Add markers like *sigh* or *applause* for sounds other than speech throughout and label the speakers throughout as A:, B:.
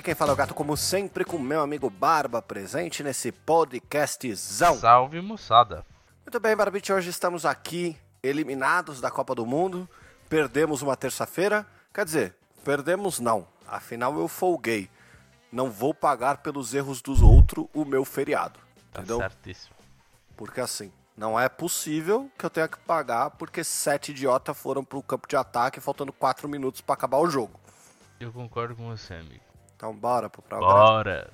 A: aqui quem fala é o gato, como sempre, com meu amigo Barba presente nesse podcastzão.
B: Salve, moçada.
A: Muito bem, Barbite, hoje estamos aqui, eliminados da Copa do Mundo. Perdemos uma terça-feira. Quer dizer, perdemos não. Afinal, eu folguei. Não vou pagar pelos erros dos outros o meu feriado.
B: Tá
A: Entendeu?
B: certíssimo.
A: Porque assim, não é possível que eu tenha que pagar porque sete idiotas foram pro campo de ataque faltando quatro minutos pra acabar o jogo.
B: Eu concordo com você, amigo.
A: Então bora pro programa.
B: Bora.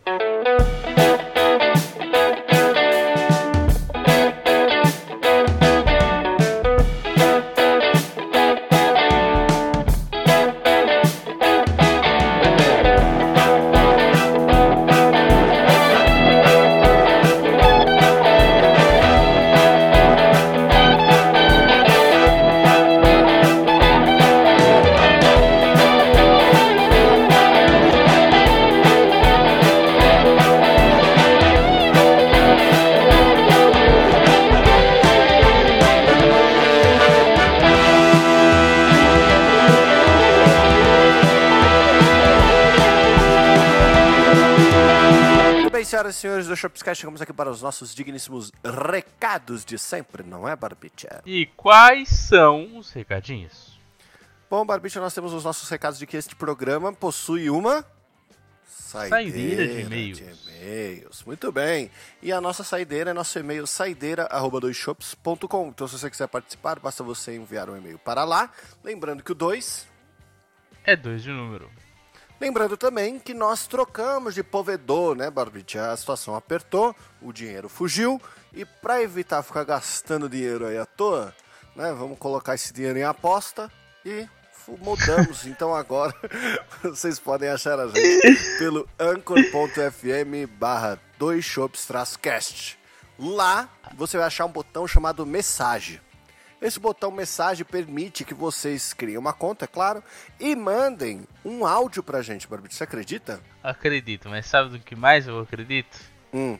A: Do chegamos aqui para os nossos digníssimos recados de sempre, não é, Barbicha?
B: E quais são os recadinhos?
A: Bom, Barbicha, nós temos os nossos recados de que este programa possui uma
B: Saideira de e-mails.
A: de e-mails. Muito bem. E a nossa saideira é nosso e-mail saideira@doisshops.com. Então, se você quiser participar, basta você enviar um e-mail para lá. Lembrando que o 2
B: É dois de número.
A: Lembrando também que nós trocamos de provedor, né, Barbite? A situação apertou, o dinheiro fugiu e para evitar ficar gastando dinheiro aí à toa, né, vamos colocar esse dinheiro em aposta e mudamos. *laughs* então agora *laughs* vocês podem achar a gente pelo anchor.fm barra dois shops cast. Lá você vai achar um botão chamado mensagem. Esse botão mensagem permite que vocês criem uma conta, é claro, e mandem um áudio pra gente, Barbite. Você acredita?
B: Acredito, mas sabe do que mais eu acredito?
A: Hum.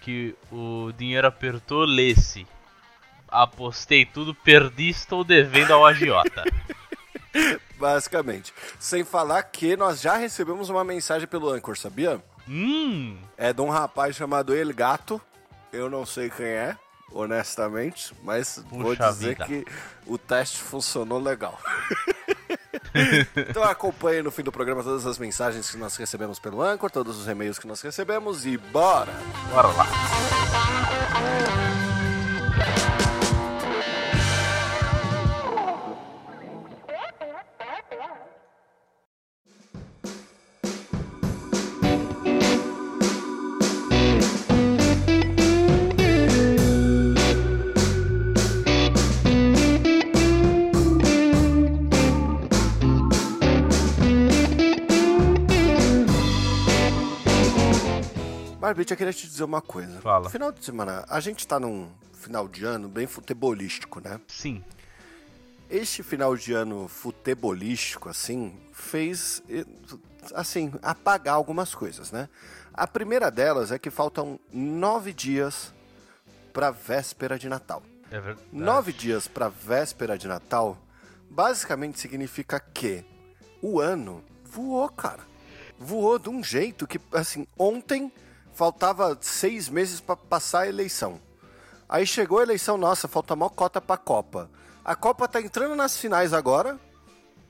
B: Que o dinheiro apertou, lê-se. Apostei tudo, perdi, estou devendo ao agiota. *laughs*
A: Basicamente. Sem falar que nós já recebemos uma mensagem pelo Anchor, sabia?
B: hum,
A: É de um rapaz chamado El Gato. Eu não sei quem é, honestamente, mas vou
B: Puxa
A: dizer
B: vida.
A: que o teste funcionou legal. *laughs* então acompanhe no fim do programa todas as mensagens que nós recebemos pelo Anchor, todos os e-mails que nós recebemos e bora!
B: bora lá.
A: Barbite, eu queria te dizer uma coisa.
B: Fala.
A: No final de semana, a gente tá num final de ano bem futebolístico, né?
B: Sim.
A: Este final de ano futebolístico, assim, fez, assim, apagar algumas coisas, né? A primeira delas é que faltam nove dias pra véspera de Natal.
B: É verdade.
A: Nove dias pra véspera de Natal, basicamente significa que o ano voou, cara. Voou de um jeito que, assim, ontem faltava seis meses pra passar a eleição. Aí chegou a eleição, nossa, falta mó cota pra Copa. A Copa tá entrando nas finais agora.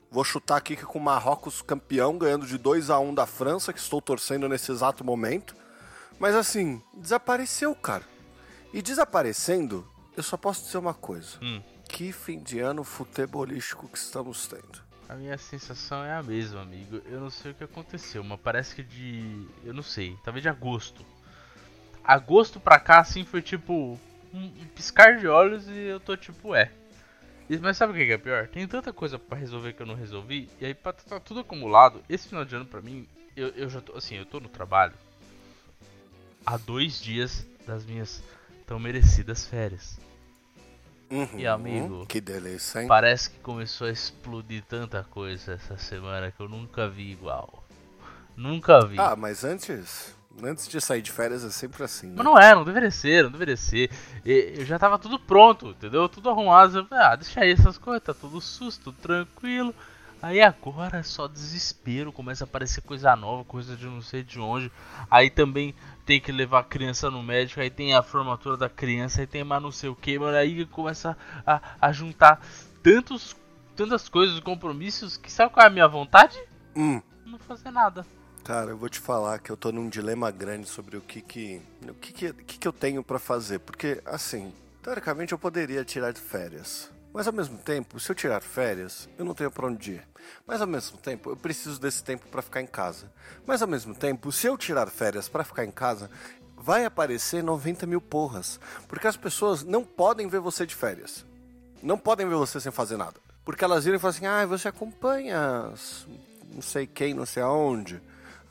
A: Vou chutar aqui que com o Marrocos campeão, ganhando de 2 a 1 da França, que estou torcendo nesse exato momento. Mas assim, desapareceu, cara. E desaparecendo, eu só posso dizer uma coisa.
B: Hum.
A: Que fim de ano futebolístico que estamos tendo.
B: A minha sensação é a mesma, amigo. Eu não sei o que aconteceu, mas parece que de. Eu não sei, talvez de agosto. Agosto pra cá, assim, foi tipo. Um piscar de olhos e eu tô tipo, é. Mas sabe o que é pior? Tem tanta coisa pra resolver que eu não resolvi, e aí pra tá tudo acumulado. Esse final de ano pra mim, eu, eu já tô. Assim, eu tô no trabalho há dois dias das minhas tão merecidas férias.
A: Uhum,
B: E, amigo,
A: Que delícia, hein?
B: Parece que começou a explodir tanta coisa essa semana que eu nunca vi igual. Nunca vi.
A: Ah, mas antes. Antes de sair de férias é sempre assim. Né?
B: Mas não é, não deveria ser, não deveria ser. Eu já tava tudo pronto, entendeu? Tudo arrumado. Eu falei, ah, deixa aí essas coisas, tá tudo susto, tudo tranquilo. Aí agora é só desespero, começa a aparecer coisa nova, coisa de não sei de onde. Aí também tem que levar a criança no médico, aí tem a formatura da criança, aí tem mais não sei o que, mano. Aí começa a, a juntar tantos, tantas coisas, compromissos, que sabe qual é a minha vontade?
A: Hum.
B: Não fazer nada.
A: Cara, eu vou te falar que eu tô num dilema grande sobre o que que, o que, que, que, que eu tenho para fazer. Porque, assim, teoricamente eu poderia tirar férias. Mas ao mesmo tempo, se eu tirar férias, eu não tenho pra onde ir. Mas ao mesmo tempo, eu preciso desse tempo para ficar em casa. Mas ao mesmo tempo, se eu tirar férias para ficar em casa, vai aparecer 90 mil porras. Porque as pessoas não podem ver você de férias. Não podem ver você sem fazer nada. Porque elas viram e falam assim: ah, você acompanha não sei quem, não sei aonde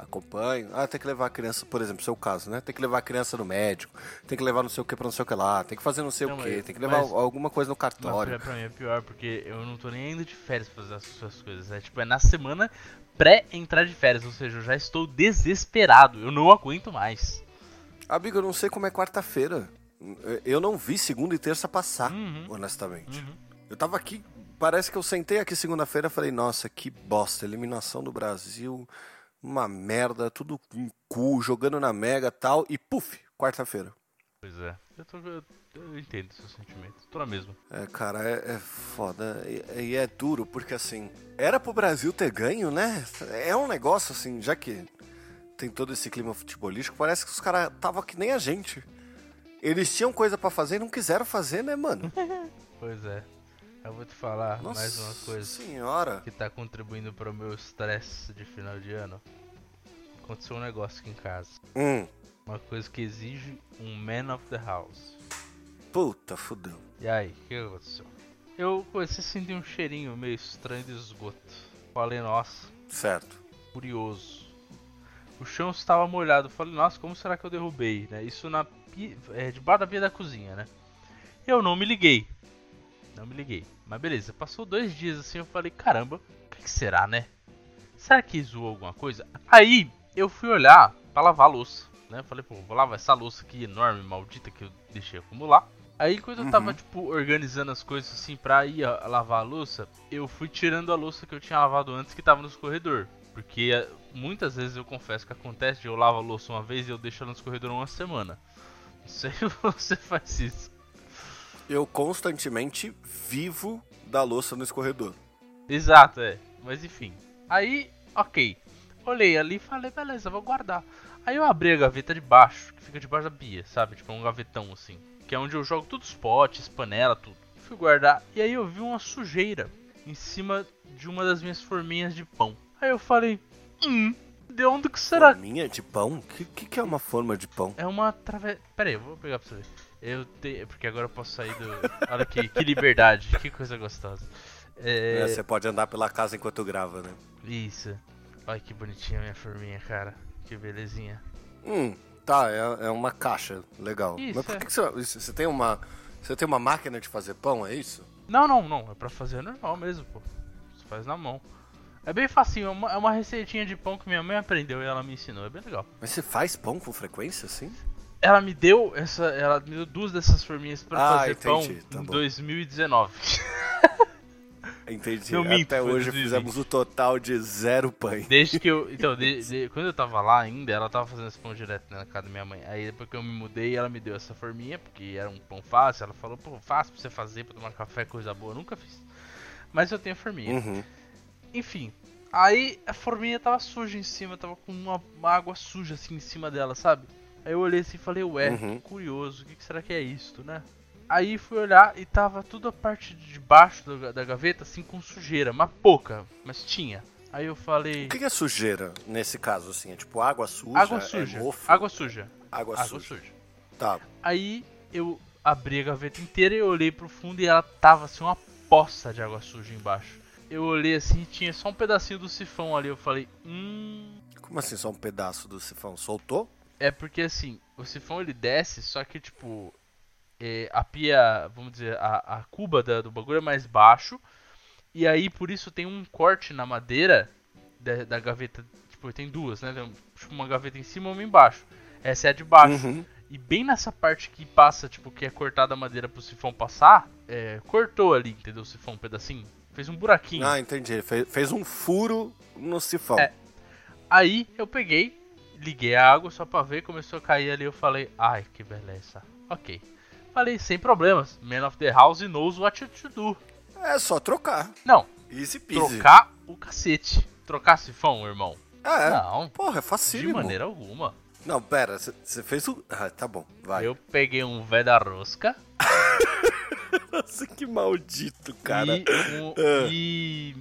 A: acompanho. Ah, tem que levar a criança, por exemplo, seu caso, né? Tem que levar a criança no médico, tem que levar não sei o que pra não sei o que lá, tem que fazer não sei não, o que, tem que levar mas, alguma coisa no cartório.
B: Mas pra mim é pior, porque eu não tô nem indo de férias pra fazer essas coisas. É tipo, é na semana pré-entrar de férias, ou seja, eu já estou desesperado, eu não aguento mais.
A: Amigo, eu não sei como é quarta-feira. Eu não vi segunda e terça passar, uhum. honestamente. Uhum. Eu tava aqui, parece que eu sentei aqui segunda-feira e falei, nossa, que bosta, eliminação do Brasil uma merda, tudo em cu, jogando na mega tal, e puf, quarta-feira.
B: Pois é, eu, tô, eu, eu entendo seu sentimento, tô na mesma.
A: É, cara, é, é foda, e, e, é duro, porque assim, era pro Brasil ter ganho, né? É um negócio assim, já que tem todo esse clima futebolístico, parece que os caras tava que nem a gente. Eles tinham coisa para fazer e não quiseram fazer, né, mano? *laughs*
B: pois é. Eu vou te falar Nossa mais uma coisa
A: senhora.
B: que tá contribuindo para o meu estresse de final de ano. Aconteceu um negócio aqui em casa.
A: Hum.
B: Uma coisa que exige um man of the house.
A: Puta, fudeu.
B: E aí, o que aconteceu? Eu comecei a sentir um cheirinho meio estranho de esgoto. Falei, nossa.
A: Certo.
B: Curioso. O chão estava molhado. Falei, nossa, como será que eu derrubei? Né? Isso na é, debaixo da pia da cozinha, né? Eu não me liguei. Não me liguei. Mas beleza, passou dois dias assim, eu falei, caramba, o que, que será, né? Será que zoou alguma coisa? Aí eu fui olhar pra lavar a louça, né? Falei, pô, vou lavar essa louça aqui enorme, maldita, que eu deixei acumular. Aí quando eu tava, uhum. tipo, organizando as coisas assim pra ir lavar a louça, eu fui tirando a louça que eu tinha lavado antes que tava no escorredor. Porque eh, muitas vezes eu confesso que acontece de eu lavo a louça uma vez e eu deixo ela no escorredor uma semana. Não sei *laughs* se você faz isso
A: eu constantemente vivo da louça no escorredor.
B: Exato, é. Mas enfim. Aí, ok. Olhei ali e falei, beleza, vou guardar. Aí eu abri a gaveta de baixo, que fica debaixo da pia, sabe? Tipo um gavetão assim. Que é onde eu jogo todos os potes, panela, tudo. Fui guardar e aí eu vi uma sujeira em cima de uma das minhas forminhas de pão. Aí eu falei, hum, de onde que será?
A: Forminha de pão? O que, que, que, é uma forma de pão?
B: É uma trave... Pera aí, eu vou pegar pra você ver. Eu tenho. Porque agora eu posso sair do. Olha aqui, que liberdade, que coisa gostosa.
A: É... É, você pode andar pela casa enquanto grava, né?
B: Isso. Olha que bonitinha a minha forminha, cara. Que belezinha.
A: Hum, tá, é, é uma caixa, legal. Isso, Mas por é. que, que você, você tem uma. Você tem uma máquina de fazer pão, é isso?
B: Não, não, não. É pra fazer normal mesmo, pô. Você faz na mão. É bem facinho, é uma, é uma receitinha de pão que minha mãe aprendeu e ela me ensinou, é bem legal.
A: Mas você faz pão com frequência, assim?
B: Ela me deu essa, ela me deu duas dessas forminhas para ah, fazer entendi, pão tá em 2019. *laughs*
A: Entendi. Eu minto, Até hoje 2020. fizemos o total de zero pães.
B: Desde que eu. *laughs* Então, de, de, quando eu tava lá ainda, ela tava fazendo esse pão direto na casa da minha mãe. Aí depois que eu me mudei, ela me deu essa forminha, porque era um pão fácil. Ela falou, pô, fácil pra você fazer, pra tomar café, coisa boa. Eu nunca fiz. Mas eu tenho a forminha.
A: Uhum.
B: Enfim. Aí a forminha tava suja em cima, tava com uma água suja assim em cima dela, sabe? Aí eu olhei assim e falei, ué, uhum. curioso, o que, que, será que é isto, né? Aí fui olhar e tava tudo a parte de baixo da, da gaveta, assim, com sujeira, mas pouca, mas tinha. Aí eu falei.
A: O que é sujeira nesse caso, assim? É tipo água suja?
B: Água
A: é
B: suja.
A: É
B: água suja.
A: Água, água suja. suja. Tá.
B: Aí eu abri a gaveta inteira e olhei pro fundo e ela tava assim, uma poça de água suja embaixo. Eu olhei assim e tinha só um pedacinho do sifão ali. Eu falei, hum.
A: Como assim, só um pedaço do sifão? Soltou?
B: É porque assim, o sifão ele desce, só que tipo. É, a pia, vamos dizer, a, a cuba da, do bagulho é mais baixo. E aí por isso tem um corte na madeira da, da gaveta. Tipo, tem duas, né? Tem tipo, uma gaveta em cima e uma embaixo. Essa é a de baixo. Uhum. E bem nessa parte que passa, tipo, que é cortada a madeira pro sifão passar, é, cortou ali, entendeu? O sifão um pedacinho. fez um buraquinho.
A: Ah, entendi. Fez, fez um furo no sifão.
B: É. Aí eu peguei, liguei a água só pra ver, começou a cair ali. Eu falei, ai que beleza. Ok. Falei, sem problemas. Man of the House knows what to do.
A: É só trocar.
B: Não,
A: Easy peasy.
B: trocar o cacete. Trocar sifão, irmão.
A: É.
B: Não,
A: Porra, é
B: de
A: facílimo.
B: maneira alguma.
A: Não, pera, você fez o. Ah, tá bom, vai.
B: Eu peguei um vé da rosca *laughs*
A: Nossa, que maldito, cara.
B: e, um,
A: Ah.
B: e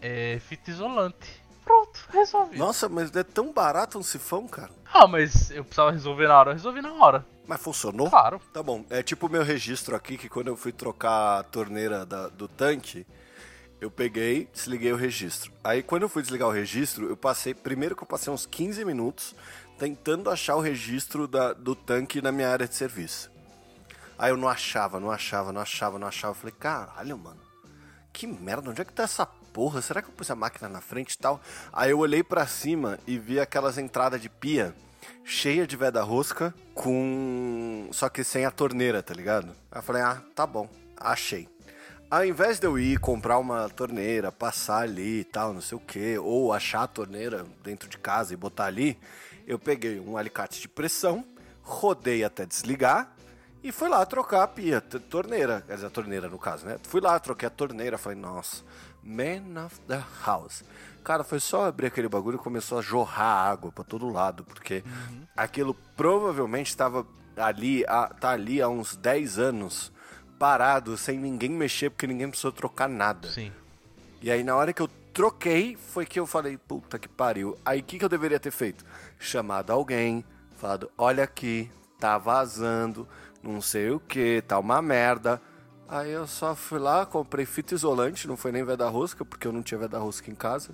B: é, fita isolante. Pronto, resolvi.
A: Nossa, mas é tão barato um sifão, cara.
B: Ah, mas eu precisava resolver na hora, eu resolvi na hora.
A: Mas funcionou?
B: Claro.
A: Tá bom. É tipo o meu registro aqui, que quando eu fui trocar a torneira da- do tanque, eu peguei, desliguei o registro. Aí quando eu fui desligar o registro, eu passei. Primeiro que eu passei uns 15 minutos tentando achar o registro da- do tanque na minha área de serviço. Aí eu não achava, não achava, não achava, não achava. Eu falei, caralho, mano. Que merda, onde é que tá essa porra? Será que eu pus a máquina na frente e tal? Aí eu olhei pra cima e vi aquelas entradas de pia cheia de veda rosca com. Só que sem a torneira, tá ligado? Aí eu falei, ah, tá bom, achei. Ao invés de eu ir comprar uma torneira, passar ali e tal, não sei o que, ou achar a torneira dentro de casa e botar ali, eu peguei um alicate de pressão, rodei até desligar e fui lá trocar a pia, torneira, quer dizer, a torneira no caso, né? Fui lá, troquei a torneira, falei, nossa, man of the house. Cara, foi só abrir aquele bagulho e começou a jorrar água pra todo lado, porque aquilo provavelmente estava ali, há- tá ali há uns 10 anos, parado, sem ninguém mexer, porque ninguém precisou trocar nada.
B: Sim.
A: E aí na hora que eu troquei, foi que eu falei, puta que pariu. Aí o que, que eu deveria ter feito? Chamado alguém, falado, olha aqui, tá vazando, não sei o que, tá uma merda. Aí eu só fui lá, comprei fita isolante, não foi nem veda rosca, porque eu não tinha veda rosca em casa.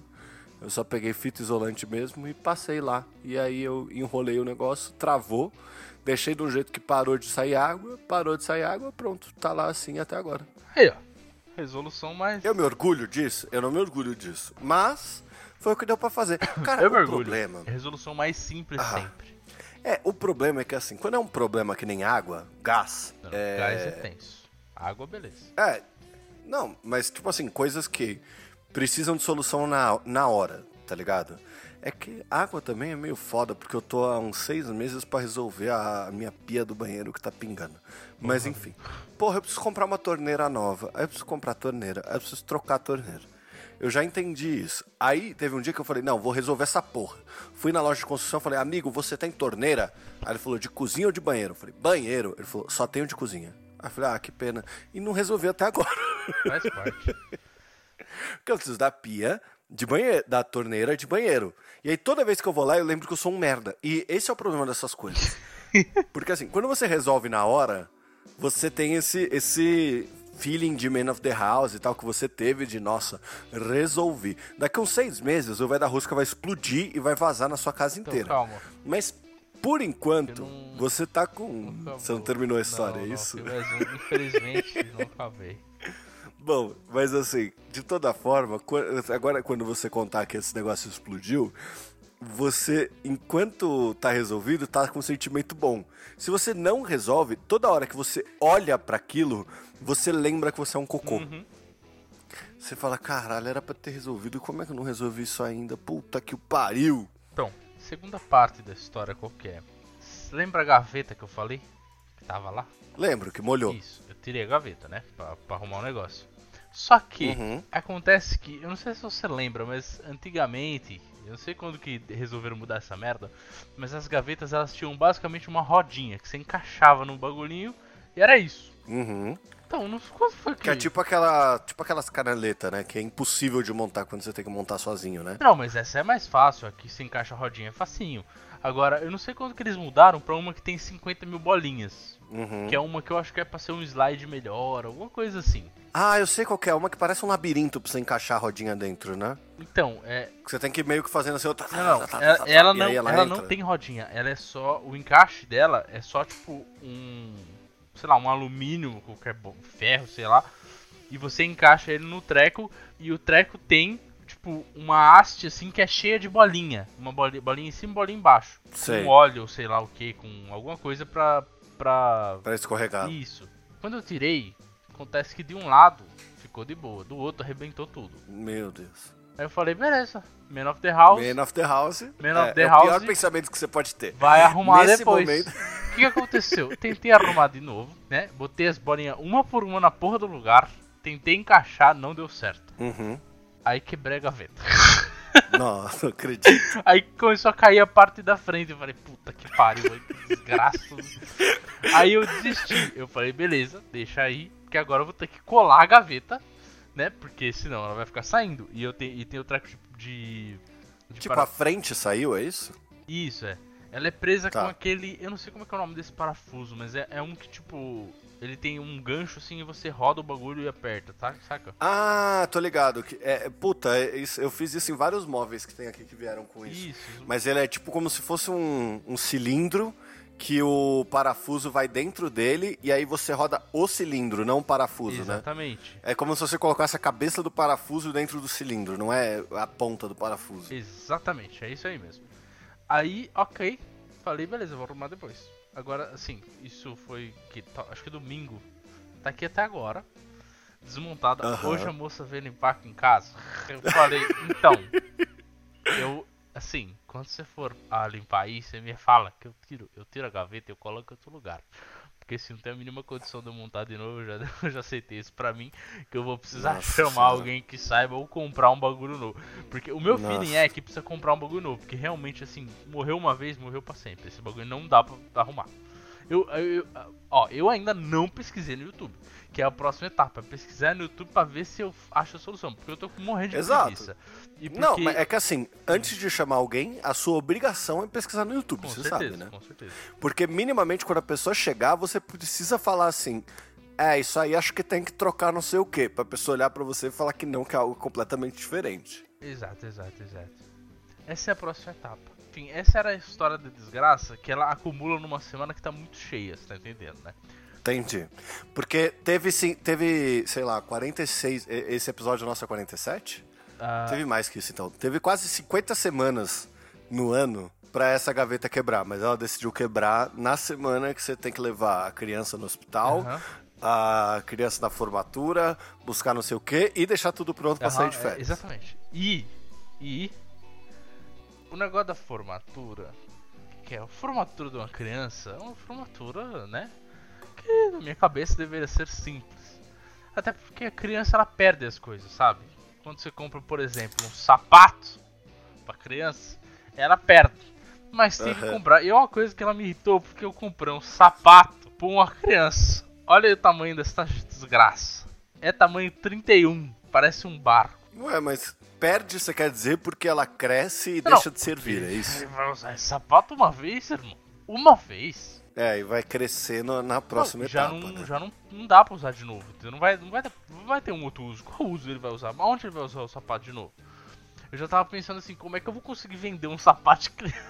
A: Eu só peguei fita isolante mesmo e passei lá. E aí eu enrolei o negócio, travou, deixei de um jeito que parou de sair água, parou de sair água, pronto, tá lá assim até agora.
B: Aí, ó. Resolução mais.
A: Eu me orgulho disso? Eu não me orgulho disso. Mas foi o que deu pra fazer. *coughs* Cara,
B: Eu
A: o
B: me orgulho.
A: problema.
B: Resolução mais simples
A: Ah.
B: sempre.
A: É, o problema é que assim, quando é um problema que nem água, gás.
B: Não,
A: é...
B: Gás é tenso. Água, beleza.
A: É. Não, mas tipo assim, coisas que precisam de solução na, na hora, tá ligado? É que água também é meio foda, porque eu tô há uns seis meses pra resolver a minha pia do banheiro que tá pingando. Mas enfim. Porra, eu preciso comprar uma torneira nova. Aí eu preciso comprar a torneira. Aí eu preciso trocar a torneira. Eu já entendi isso. Aí teve um dia que eu falei, não, vou resolver essa porra. Fui na loja de construção, falei, amigo, você tem torneira? Aí ele falou, de cozinha ou de banheiro? Eu falei, banheiro. Ele falou, só tenho de cozinha. Aí eu falei, ah, que pena. E não resolvi até agora.
B: Faz parte. *laughs*
A: Porque eu preciso da pia de banheiro, da torneira de banheiro. E aí toda vez que eu vou lá, eu lembro que eu sou um merda. E esse é o problema dessas coisas. *laughs* Porque assim, quando você resolve na hora, você tem esse, esse feeling de Man of the House e tal que você teve de, nossa, resolvi. Daqui uns seis meses, o vai da rosca vai explodir e vai vazar na sua casa
B: Então,
A: inteira.
B: calma.
A: Mas, por enquanto,
B: não-
A: você tá com...
B: Acabou.
A: Você não terminou a história,
B: Não,
A: é
B: não,
A: isso?
B: tem mais um. Infelizmente, *laughs* não acabei.
A: Bom, mas assim, de toda forma, agora quando você contar que esse negócio explodiu, você, enquanto tá resolvido, tá com um sentimento bom. Se você não resolve, toda hora que você olha pra aquilo, você lembra que você é um cocô.
B: Uhum.
A: Você fala, caralho, era pra ter resolvido, como é que eu não resolvi isso ainda? Puta que o pariu!
B: Então, segunda parte da história qual que é? Lembra a gaveta que eu falei? Que tava lá?
A: Lembro que molhou.
B: Isso, eu tirei a gaveta, né? Pra, pra arrumar o negócio. Só que
A: Uhum.
B: acontece que, eu não sei se você lembra, mas antigamente, eu não sei quando que resolveram mudar essa merda, mas as gavetas elas tinham basicamente uma rodinha que você encaixava no bagulhinho e era isso.
A: Uhum.
B: Então, não, quando foi que.
A: Que é tipo, aquela, tipo aquelas canaletas, né? Que é impossível de montar quando você tem que montar sozinho, né?
B: Não, mas essa é mais fácil, aqui se encaixa a rodinha é facinho. Agora, eu não sei quando que eles mudaram pra uma que tem 50 mil bolinhas.
A: Uhum.
B: Que é uma que eu acho que é pra ser um slide melhor, alguma coisa assim.
A: Ah, eu sei qual é. Uma que parece um labirinto pra você encaixar a rodinha dentro, né?
B: Então, é.
A: Que você tem que ir meio que fazendo assim... Tá,
B: Não, não,
A: tá, tá,
B: ela, ela não, ela,
A: entra.
B: não tem rodinha, ela é só. O encaixe dela é só tipo um. Sei lá, um alumínio, qualquer ferro, sei lá. E você encaixa ele no treco e o treco tem, tipo, uma haste assim que é cheia de bolinha. Uma bolinha, bolinha em cima e bolinha embaixo.
A: Sei.
B: Com óleo, sei lá o que, com alguma coisa pra. Pra.
A: Pra escorregar.
B: Isso. Quando eu tirei, acontece que de um lado ficou de boa. Do outro arrebentou tudo.
A: Meu Deus.
B: Aí eu falei, beleza, Man of the House.
A: Man of the House.
B: Man of
A: é,
B: the
A: é
B: House.
A: o pior pensamento que você pode ter.
B: Vai arrumar
A: Nesse
B: depois.
A: momento-
B: O que, aconteceu? *laughs* Tentei arrumar de novo, né? Botei as bolinhas uma por uma na porra do lugar. Tentei encaixar, não deu certo.
A: Uhum.
B: Aí quebrei a gaveta. *laughs* *laughs*
A: Nossa, não acredito.
B: Aí começou a cair a parte da frente. Eu falei, puta que pariu, que desgraça. Aí eu desisti. Eu falei, beleza, deixa aí, porque agora eu vou ter que colar a gaveta, né? Porque senão ela vai ficar saindo. E eu tenho, e tem o treco de. de,
A: tipo,
B: para-
A: a frente saiu, é isso?
B: Isso, é. Ela é presa
A: Tá.
B: com aquele. Eu não sei como é que é o nome desse parafuso, mas é, é um que tipo. Ele tem um gancho assim e você roda o bagulho e aperta, tá? Saca?
A: Ah, tô ligado. Que- É, puta, é isso- eu fiz isso em vários móveis que tem aqui que vieram com isso.
B: Isso.
A: Mas ele é tipo como se fosse um, um cilindro que o parafuso vai dentro dele e aí você roda o cilindro, não o parafuso, né?
B: Exatamente.
A: É como se você colocasse a cabeça do parafuso dentro do cilindro, não é a ponta do parafuso.
B: Exatamente, é isso aí mesmo. Aí, ok. Falei, beleza, vou arrumar depois. Agora, assim, isso foi que acho que domingo. Tá aqui até agora. Desmontada. Hoje a moça veio limpar aqui em casa. Eu falei, então. *laughs* Eu, assim, quando você for a limpar aí, você me fala que eu tiro, eu tiro a gaveta e eu coloco em outro lugar. Porque se não tem a mínima condição de eu montar de novo, eu já, *laughs* eu já aceitei isso pra mim. Que eu vou precisar
A: Nossa
B: chamar
A: Senhora.
B: alguém que saiba ou comprar um bagulho novo. Porque o meu
A: Nossa.
B: feeling é que precisa comprar um bagulho novo. Porque realmente, assim, morreu uma vez, morreu pra sempre. Esse bagulho não dá pra arrumar. Eu, eu, eu- ó, eu ainda não pesquisei no YouTube. Que é a próxima etapa. É pesquisar no YouTube pra ver se eu acho a solução. Porque eu tô morrendo de
A: Exato.
B: preguiça. E porque...
A: Não, mas é que assim, antes de chamar alguém, a sua obrigação é pesquisar no YouTube,
B: Com
A: você
B: certeza,
A: sabe, né?
B: com certeza.
A: Porque minimamente quando a pessoa chegar, você precisa falar assim: "É, isso aí acho que tem que trocar não sei o quê", pra pessoa olhar pra você e falar que não, que é algo completamente diferente.
B: Exato, exato, exato. Essa é a próxima etapa. Enfim, essa era a história da desgraça que ela acumula numa semana que tá muito cheia, você tá entendendo, né?
A: Entendi. Porque teve sim, teve, sei lá, 46, e- esse episódio nosso é 47?
B: Ah,
A: Teve mais que isso então. Teve quase 50 semanas no ano pra essa gaveta quebrar, mas ela decidiu quebrar na semana que você tem que levar a criança no hospital,
B: Aham.
A: a criança na formatura, buscar não sei o quê e deixar tudo pronto pra sair de
B: é,
A: férias.
B: exatamente. E, e o negócio da formatura, que é a formatura de uma criança, é uma formatura, né? Que na minha cabeça deveria ser simples. Até porque a criança ela perde as coisas, sabe? Quando você compra, por exemplo, um sapato pra criança, ela perde. Mas tem que
A: Aham.
B: comprar. E é uma coisa que ela me irritou, porque eu comprei um sapato pra uma criança. Olha o tamanho dessa desgraça. É tamanho 31, parece um barco.
A: Ué, mas perde, você quer dizer, porque ela cresce e
B: Não,
A: deixa de servir, é isso?
B: Vai usar esse sapato uma vez, irmão. Uma vez.
A: É, e vai crescer no- na próxima
B: Não, já
A: etapa,
B: não,
A: né?
B: já não, não dá pra usar de novo. Não vai, não, vai ter, não vai ter um outro uso. Qual uso ele vai usar? Onde ele vai usar o sapato de novo? Eu já tava pensando assim, como é que eu vou conseguir vender um sapato de criança?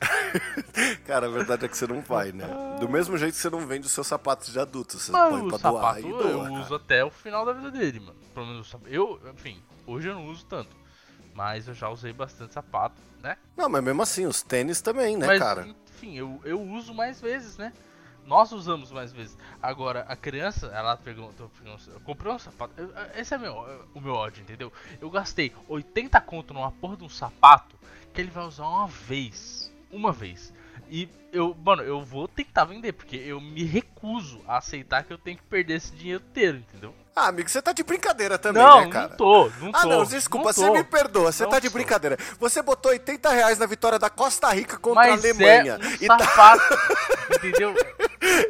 B: *laughs*
A: Cara, a verdade é que você não vai, né? Do mesmo jeito que você não vende os seus sapatos de adulto, você
B: Mas
A: põe pra
B: sapato
A: doar e
B: eu
A: doa,
B: uso
A: cara.
B: até o final da vida dele, mano. Pelo menos. Eu, enfim, hoje eu não uso tanto. Mas eu já usei bastante sapato, né?
A: Não, mas mesmo assim, os tênis também, né,
B: Mas,
A: cara?
B: enfim, eu, eu uso mais vezes, né? Nós usamos mais vezes. Agora, a criança, ela perguntou, eu comprei um sapato. esse é meu, o meu ódio, entendeu? Eu gastei 80 conto numa porra de um sapato que ele vai usar uma vez. Uma vez. E eu, mano, eu vou tentar vender, porque eu me recuso a aceitar que eu tenho que perder esse dinheiro inteiro, entendeu?
A: Ah, amigo, você tá de brincadeira também,
B: não,
A: né, cara?
B: não tô, não tô.
A: Ah, não, desculpa,
B: não
A: você me perdoa, você
B: Não
A: tá de brincadeira. Você botou 80 reais na vitória da Costa Rica contra
B: Mas
A: a Alemanha
B: é um
A: e, tá,
B: sapato, *laughs* entendeu?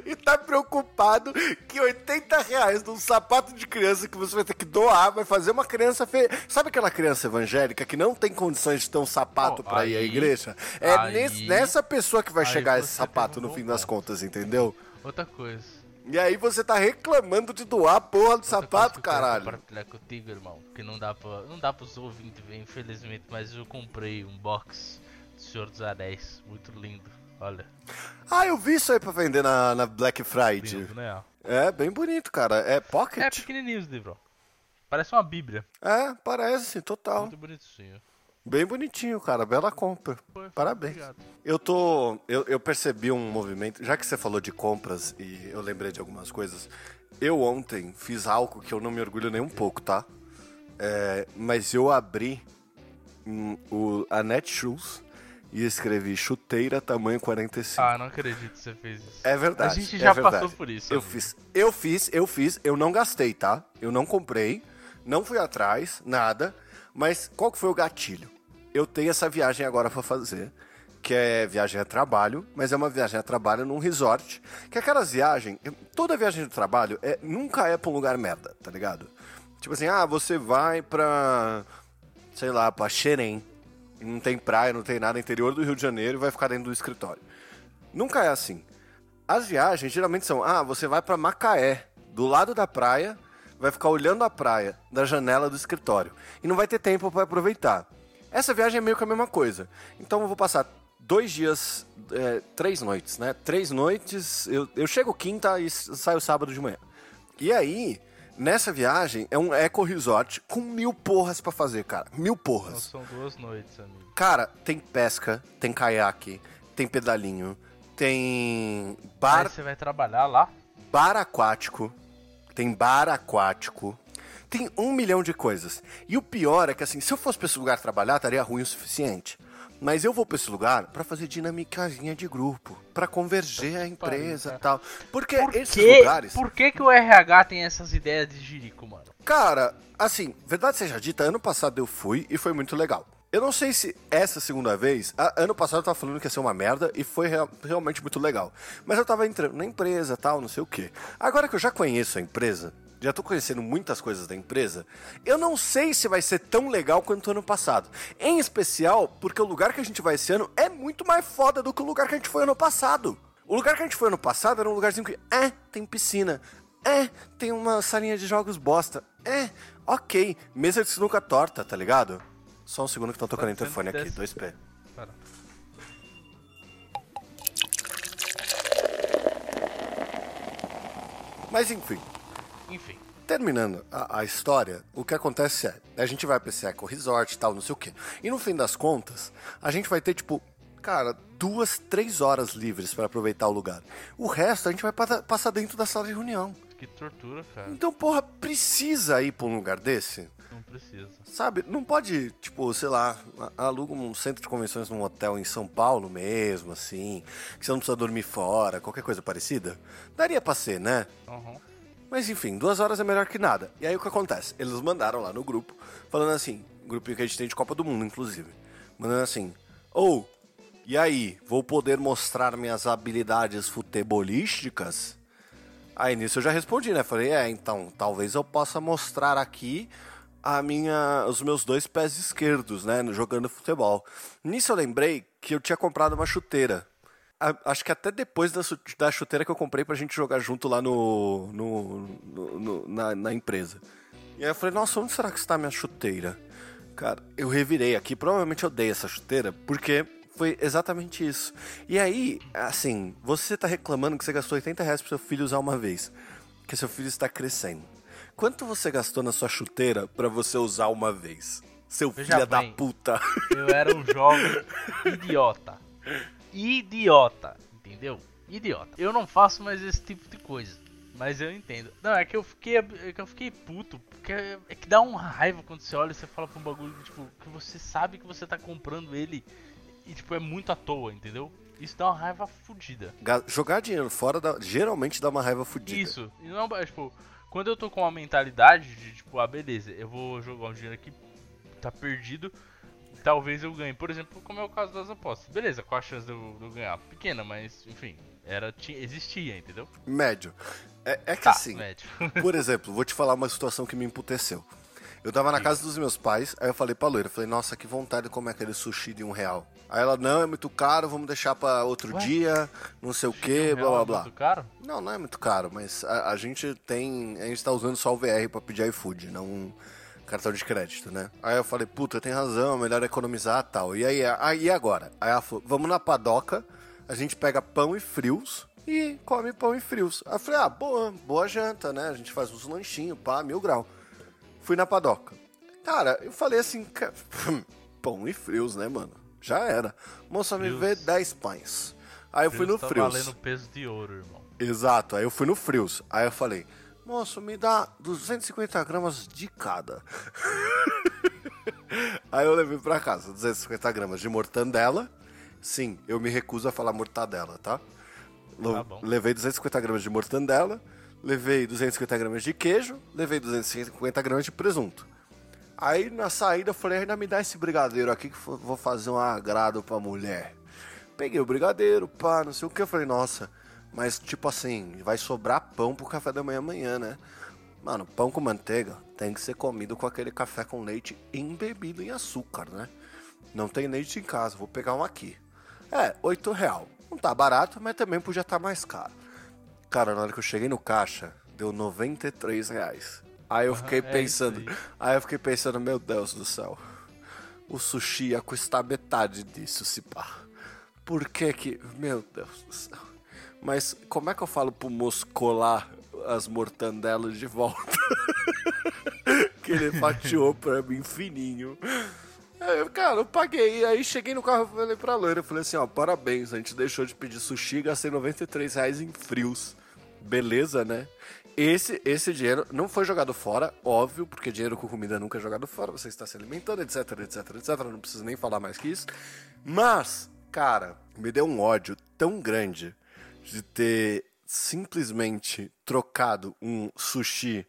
A: e tá preocupado que 80 reais num sapato de criança que você vai ter que doar vai fazer uma criança fe... Sabe aquela criança evangélica que não tem condições de ter um sapato
B: Não,
A: pra ir à igreja? É
B: aí-
A: nesse- nessa pessoa que vai chegar esse sapato no fim das contas, entendeu?
B: Outra coisa.
A: E aí você tá reclamando de doar a porra do sapato, caralho.
B: compartilhar contigo, irmão. Que não dá pra. Não dá pros ouvintes ver, infelizmente, mas eu comprei um box do Senhor dos Anéis. Muito lindo. Olha.
A: Ah, eu vi isso aí pra vender na, na Black Friday.
B: Lindo, né?
A: É, bem bonito, cara. É
B: É
A: pocket?
B: pequenininho esse livro. ó. Parece uma bíblia.
A: É, parece, total.
B: Muito bonitinho.
A: Bem bonitinho, cara. Bela compra. Parabéns.
B: obrigado.
A: Eu tô. Eu, eu percebi um movimento. Já que você falou de compras e eu lembrei de algumas coisas. Eu ontem fiz algo que eu não me orgulho nem um pouco, tá? É, mas eu abri hum, o, a Netshoes e escrevi chuteira tamanho 45.
B: Ah, não acredito que você fez isso.
A: É verdade.
B: A gente
A: é
B: já
A: verdade.
B: passou por isso.
A: Eu
B: amigo.
A: fiz, eu fiz, eu fiz, eu não gastei, tá? Eu não comprei, não fui atrás, nada. Mas qual que foi o gatilho? Eu tenho essa viagem agora pra fazer, que é viagem a trabalho, mas é uma viagem a trabalho num resort. Que é aquelas viagens, toda viagem de trabalho é, nunca é pra um lugar merda, tá ligado? Tipo assim, ah, você vai pra, sei lá, pra Xerém. Não tem praia, não tem nada, interior do Rio de Janeiro e vai ficar dentro do escritório. Nunca é assim. As viagens geralmente são: ah, você vai pra Macaé, do lado da praia, vai ficar olhando a praia da janela do escritório e não vai ter tempo para aproveitar. Essa viagem é meio que a mesma coisa. Então eu vou passar dois dias, é, três noites, né? Três noites, eu, eu chego quinta e saio sábado de manhã. E aí, nessa viagem, é um eco resort com mil porras pra fazer, cara. Mil
B: Então
A: porras.
B: são duas noites, amigo.
A: Cara, tem pesca, tem caiaque, tem pedalinho, tem bar,
B: Aí você vai trabalhar lá?
A: bar aquático, tem bar aquático, tem um milhão de coisas. E o pior é que, assim, se eu fosse pra esse lugar trabalhar, estaria ruim o suficiente. Mas eu vou pra esse lugar pra fazer dinamicazinha de grupo, pra converger a empresa e tal. Porque
B: Por
A: esses
B: que,
A: lugares.
B: por que, que o RH tem essas ideias de jirico, mano?
A: Cara, assim, verdade seja dita, ano passado eu fui e foi muito legal. Eu não sei se essa segunda vez. a- ano passado eu tava falando que ia ser uma merda e foi real- realmente muito legal. Mas eu tava entrando na empresa tal, não sei o quê. Agora que eu já conheço a empresa, já tô conhecendo muitas coisas da empresa, eu não sei se vai ser tão legal quanto ano passado. Em especial porque o lugar que a gente vai esse ano é muito mais foda do que o lugar que a gente foi ano passado. O lugar que a gente foi ano passado era um lugarzinho que, é, tem piscina. É, tem uma salinha de jogos bosta. É, ok. Mesa de sinuca torta, tá ligado? Só um segundo que estão tocando
B: ser
A: interfone aqui,
B: desse.
A: dois pé.
B: Pera.
A: Mas enfim,
B: Enfim.
A: terminando a, a história, o que acontece é, a gente vai pra esse Eco Resort e tal, não sei o quê. E no fim das contas, a gente vai ter, tipo, cara, duas, três horas livres pra aproveitar o lugar. O resto a gente vai pa- passar dentro da sala de reunião.
B: Que tortura, cara.
A: Então, porra, precisa ir pra um lugar desse?
B: Precisa.
A: Sabe, não pode, tipo, sei lá, aluga um centro de convenções num hotel em São Paulo mesmo, assim, que você não precisa dormir fora, qualquer coisa parecida. Daria pra ser, né?
B: Uhum.
A: Mas enfim, duas horas é melhor que nada. E aí o que acontece? Eles mandaram lá no grupo, falando assim, grupinho que a gente tem de Copa do Mundo, inclusive, mandando assim, ou, e aí, vou poder mostrar minhas habilidades futebolísticas? Aí nisso eu já respondi, né? Falei, é, então, talvez eu possa mostrar aqui a minha, os meus dois pés esquerdos, né, jogando futebol. Nisso eu lembrei que eu tinha comprado uma chuteira. A- acho que até depois da, da chuteira que eu comprei pra gente jogar junto lá no, no, no- no- na, na empresa. E aí eu falei, nossa, onde será que está a minha chuteira? Cara, eu revirei aqui, provavelmente eu dei essa chuteira, porque foi exatamente isso. E aí, assim, você tá reclamando que você gastou 80 reais pro seu filho usar uma vez. Que seu filho está crescendo. Quanto você gastou na sua chuteira pra você usar uma vez? Seu filho da puta.
B: Eu era um jovem idiota. Idiota, entendeu? Idiota. Eu não faço mais esse tipo de coisa. Mas eu entendo. Não, é que eu fiquei, é que eu fiquei puto. Porque é é que dá uma raiva quando você olha e você fala pra um bagulho que, tipo, que você sabe que você tá comprando ele e tipo, é muito à toa, entendeu? Isso dá uma raiva fodida.
A: Ga- Jogar dinheiro fora dá- geralmente dá uma raiva fodida.
B: Isso. E não, é, tipo, quando eu tô com uma mentalidade de, tipo, ah, beleza, eu vou jogar um dinheiro aqui, tá perdido, talvez eu ganhe. Por exemplo, como é o caso das apostas. Beleza, qual a chance de eu, de eu ganhar? Pequena, mas, enfim, era, tinha, existia, entendeu?
A: Médio. É, é que
B: Tá,
A: assim,
B: médio. *laughs*
A: por exemplo, vou te falar uma situação que me emputeceu. Eu tava na casa dos meus pais, aí eu falei pra loira, falei, nossa, que vontade de comer aquele sushi de um real. Aí ela, não, é muito caro, vamos deixar pra outro
B: Ué?
A: dia, não sei o
B: Um
A: que, blá
B: real
A: blá
B: é
A: blá.
B: muito caro?
A: Não, não é muito caro, mas a, a gente tem. A gente tá usando só o VR pra pedir iFood, não um cartão de crédito, né? Aí eu falei, puta, tem razão, melhor economizar e tal. E aí, aí agora? Aí ela falou, vamos na padoca, a gente pega pão e frios e come pão e frios. Aí eu falei, ah, boa, boa janta, né? A gente faz uns lanchinhos, pá, mil grau. Fui na padoca. Cara, eu falei assim, *laughs* pão e frios, né, mano? Já era. Moça, me vê 10 pães. Aí eu fui no
B: tá
A: frios.
B: valendo peso de ouro, irmão.
A: Exato, aí eu fui no frios. Aí eu falei, moço, me dá 250 gramas de cada. *laughs* aí eu levei pra casa 250 gramas de mortandela. Sim, eu me recuso a falar mortadela, tá?
B: Tá bom.
A: Levei 250 gramas de mortandela, levei 250 gramas de queijo, levei 250 gramas de presunto. Aí na saída eu falei, ainda me dá esse brigadeiro aqui que vou fazer um agrado pra mulher. Peguei o brigadeiro, pá, não sei o que. Eu falei, nossa, mas tipo assim, vai sobrar pão pro café da manhã amanhã, né? Mano, pão com manteiga tem que ser comido com aquele café com leite embebido em açúcar, né? Não tem leite em casa, vou pegar um aqui. É, 8 real. Não tá barato, mas também podia estar mais caro. Cara, na hora que eu cheguei no caixa, deu 93 reais. Aí eu fiquei
B: é isso
A: pensando,
B: aí.
A: aí eu fiquei pensando, meu Deus do céu. O sushi ia custar metade disso, se pá. Por que que... Meu Deus do céu. Mas como é que eu falo pro moço colar as mortandelas de volta? *laughs* que ele fatiou pra mim fininho. Aí, eu, cara, eu paguei. Aí cheguei no carro e falei pra loira. Eu falei assim, ó, parabéns, a gente deixou de pedir sushi e gastei 93 reais em frios. Beleza, né? Esse, esse dinheiro não foi jogado fora, óbvio, porque dinheiro com comida nunca é jogado fora, você está se alimentando, etc, etc, etc. Não preciso nem falar mais que isso. Mas, cara, me deu um ódio tão grande de ter simplesmente trocado um sushi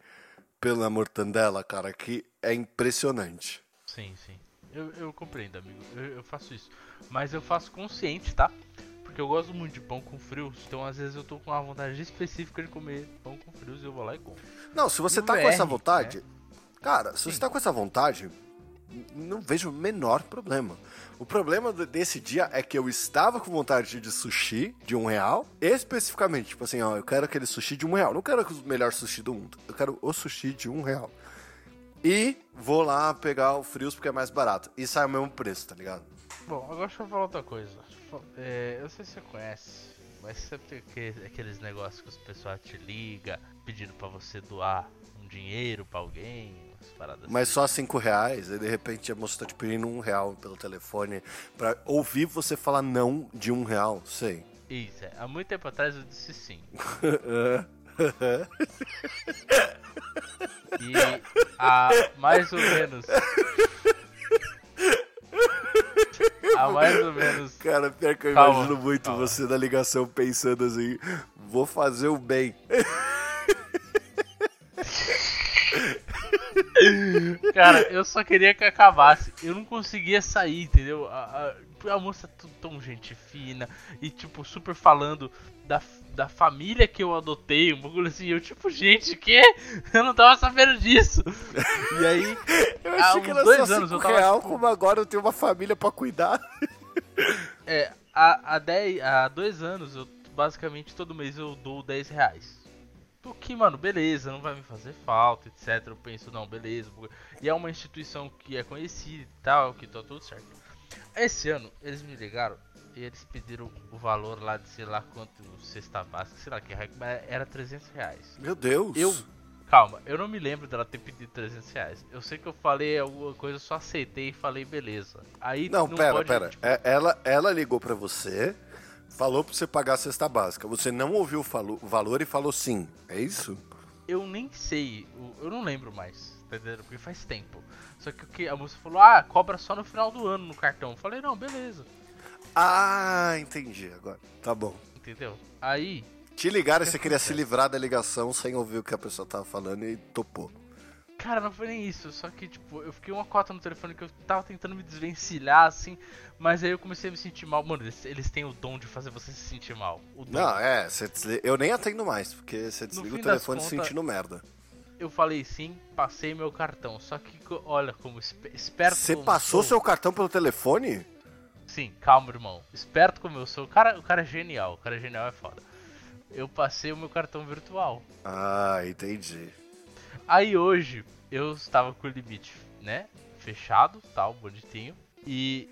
A: pela mortandela, cara, que é impressionante.
B: Sim, sim. Eu, eu compreendo, amigo. Eu, eu faço isso. Mas eu faço consciente, tá? Porque eu gosto muito de pão com frios. Então, às vezes, eu tô com uma vontade específica de comer pão com frios e eu vou lá e como.
A: Não, se você
B: No
A: tá com essa vontade,
B: né?
A: cara, se
B: Sim.
A: você tá com essa vontade, não vejo o menor problema. O problema de- desse dia é que eu estava com vontade de sushi de um real, especificamente, tipo assim, ó, eu quero aquele sushi de um real. Não quero o melhor sushi do mundo. Eu quero o sushi de um real. E vou lá pegar o frios porque é mais barato. E sai o mesmo preço, tá ligado?
B: Bom, agora deixa eu falar outra coisa. É, eu não sei se você conhece, mas sempre que, aqueles negócios que os pessoal te liga pedindo pra você doar um dinheiro pra alguém, umas paradas
A: Mas só cinco reais, e de repente a moça tá te pedindo um real pelo telefone pra ouvir você falar não de um real, sei.
B: assim. Isso, é. Há muito tempo atrás eu disse sim. *laughs* E há mais ou menos. Há *laughs* mais ou menos.
A: Cara, pior que eu
B: Calma,
A: imagino muito
B: calma.
A: você na ligação pensando assim, vou fazer o bem.
B: Cara, eu só queria que acabasse. Eu não conseguia sair, entendeu? A, a, a moça é tão, gente fina e, tipo, super falando da, da família que eu adotei. Um bagulho assim. Eu, tipo, gente, que? Eu não tava sabendo disso. E aí,
A: Eu
B: há
A: achei que era
B: dois anos eu tava.
A: real,
B: tipo,
A: como agora eu tenho uma família pra cuidar. *laughs*
B: É, há, há, dez, há dois anos, eu basicamente todo mês eu dou 10 reais. O que, mano, beleza, não vai me fazer falta, etc. Eu penso, não, beleza. E é uma instituição que é conhecida e tal, que tá tudo certo. Esse ano, eles me ligaram e eles pediram o valor lá de sei lá quanto cesta básica, sei lá que era 300 reais.
A: Meu Deus.
B: Eu, calma, eu não me lembro dela ter pedido 300 reais. Eu sei que eu falei alguma coisa, eu só aceitei e falei, beleza. Aí
A: Não, pera,
B: pode,
A: pera.
B: tipo,
A: É, ela, ela ligou pra você, falou pra você pagar a cesta básica. Você não ouviu o falo- o valor e falou sim. É isso?
B: Eu nem sei, eu não lembro mais, entendendo? Porque faz tempo. Só que o que a moça falou, ah, cobra só no final do ano no cartão. Eu falei, não, beleza,
A: Ah, entendi agora. Tá bom.
B: entendeu? Aí,
A: Te ligaram e
B: que
A: você queria se livrar da ligação sem ouvir o que a pessoa tava falando e topou.
B: cara, não foi nem isso. Só que, tipo, eu fiquei uma cota no telefone que eu tava tentando me desvencilhar, assim. Mas aí eu comecei a me sentir mal. Mano, eles, eles têm o dom de fazer você se sentir mal.
A: Não, é, eu nem atendo mais, porque você desliga o telefone
B: contas-
A: sentindo merda.
B: Eu falei sim, passei meu cartão. Só que, olha, como espe- esperto
A: Você
B: como
A: passou
B: sou-
A: seu cartão pelo telefone?
B: Sim, calma, irmão. Esperto como eu sou. O cara, o cara é genial. O cara é genial, é foda. Eu passei o meu cartão virtual.
A: Ah, entendi.
B: Aí hoje eu estava com o limite, né? Fechado, tal, bonitinho. E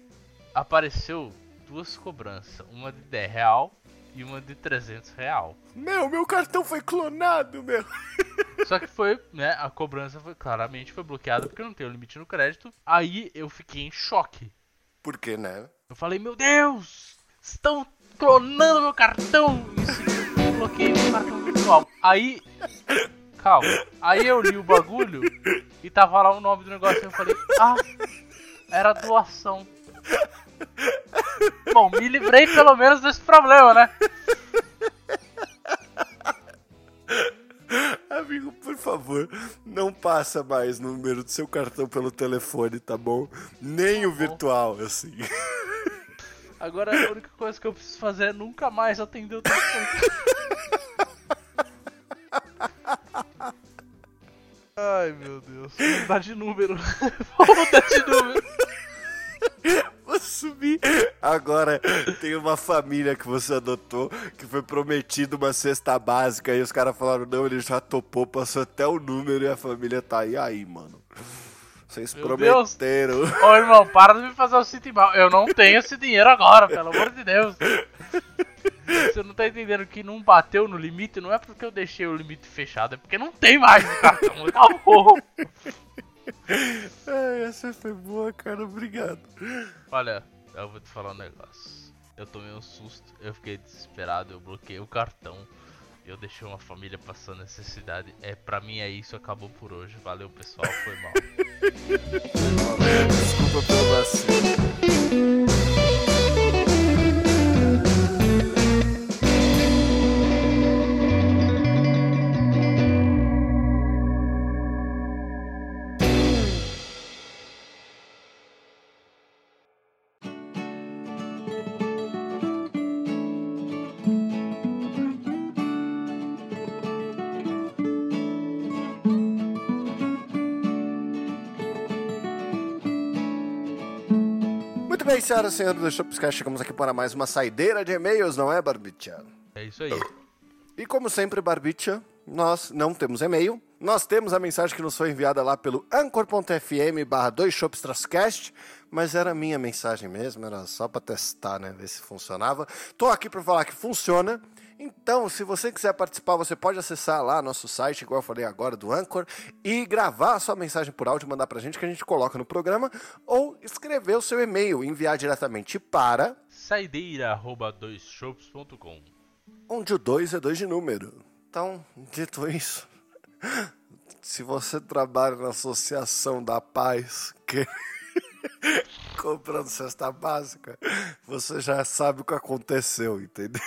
B: apareceu duas cobranças. Uma de 10 real e uma de 300 real.
A: Meu, meu cartão foi clonado, meu. *laughs*
B: Só que foi, né, a cobrança foi claramente foi bloqueada porque não tenho limite no crédito. Aí eu fiquei em choque.
A: Por quê, né?
B: Eu falei, meu Deus, estão clonando meu cartão. Isso, eu bloqueei meu cartão virtual. Aí, calma. Aí eu li o bagulho e tava lá o nome do negócio e eu falei, ah, era doação. *laughs* Bom, me livrei pelo menos desse problema, né?
A: Amigo, por favor, não passa mais o número do seu cartão pelo telefone, tá bom? Nem o
B: bom.
A: virtual, assim.
B: Agora a única coisa que eu preciso fazer é nunca mais atender o telefone. *laughs* Ai meu Deus, vou mudar de número. *laughs* Vou mudar de número.
A: Agora tem uma família que você adotou que foi prometido uma cesta básica e os caras falaram: não, ele já topou, passou até o número e a família tá aí. Aí, mano. Vocês
B: Meu
A: prometeram.
B: Ô irmão, para de me fazer o sítio mal. Eu não tenho esse dinheiro agora, pelo amor de Deus. Você não tá entendendo que não bateu no limite? Não é porque eu deixei o limite fechado, é porque não tem mais no cartão. Acabou. *laughs*
A: Ai, essa foi boa, cara. Obrigado.
B: Olha, eu vou te falar um negócio. Eu tomei um susto, eu fiquei desesperado, eu bloqueei o cartão. Eu deixei uma família passando necessidade. É, pra mim é isso, acabou por hoje. Valeu, pessoal, foi mal. *laughs*
A: Desculpa pelo vacilo. Muito bem, senhoras e senhores do Shopscast, chegamos aqui para mais uma saideira de e-mails, não é, Barbicha?
B: É isso aí.
A: E como sempre, Barbicha, nós não temos e-mail. Nós temos a mensagem que nos foi enviada lá pelo anchor.fm barra 2shopstrascast, mas era a minha mensagem mesmo, era só para testar, né, ver se funcionava. Tô aqui para falar que funciona. Então, se você quiser participar, você pode acessar lá nosso site, igual eu falei agora, do Anchor, e gravar a sua mensagem por áudio, mandar pra gente, que a gente coloca no programa, ou escrever o seu e-mail, enviar diretamente para
B: Saideira.doisshops.com
A: onde o 2 é 2 de número. Então, dito isso, se você trabalha na Associação da Paz, que... *laughs* comprando cesta básica, você já sabe o que aconteceu, entendeu?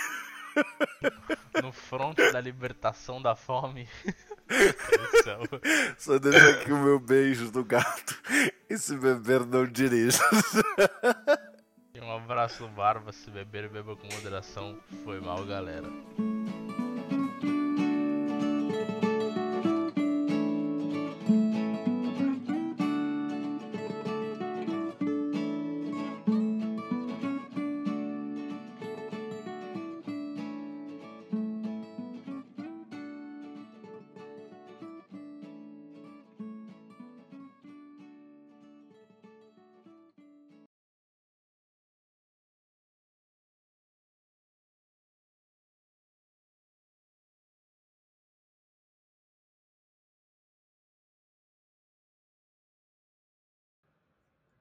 B: No fronte da libertação da fome. *laughs*
A: Só deixo aqui o meu beijo do gato. E se beber, não dirija.
B: E um abraço no barba, se beber, beba com moderação. Foi mal, galera.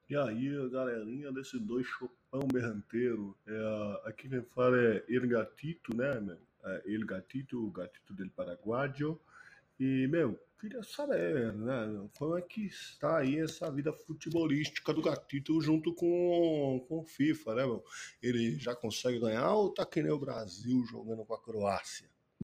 C: E aí, galerinha desse dois chopão berranteiro. É, aqui quem fala é El Gatito, né, meu? É, El Gatito, o gatito del Paraguaio. E, meu, queria saber, né, meu, como é que está aí essa vida futebolística do Gatito junto com, com o FIFA, né, meu? Ele já consegue ganhar ou tá que nem o Brasil jogando com a Croácia?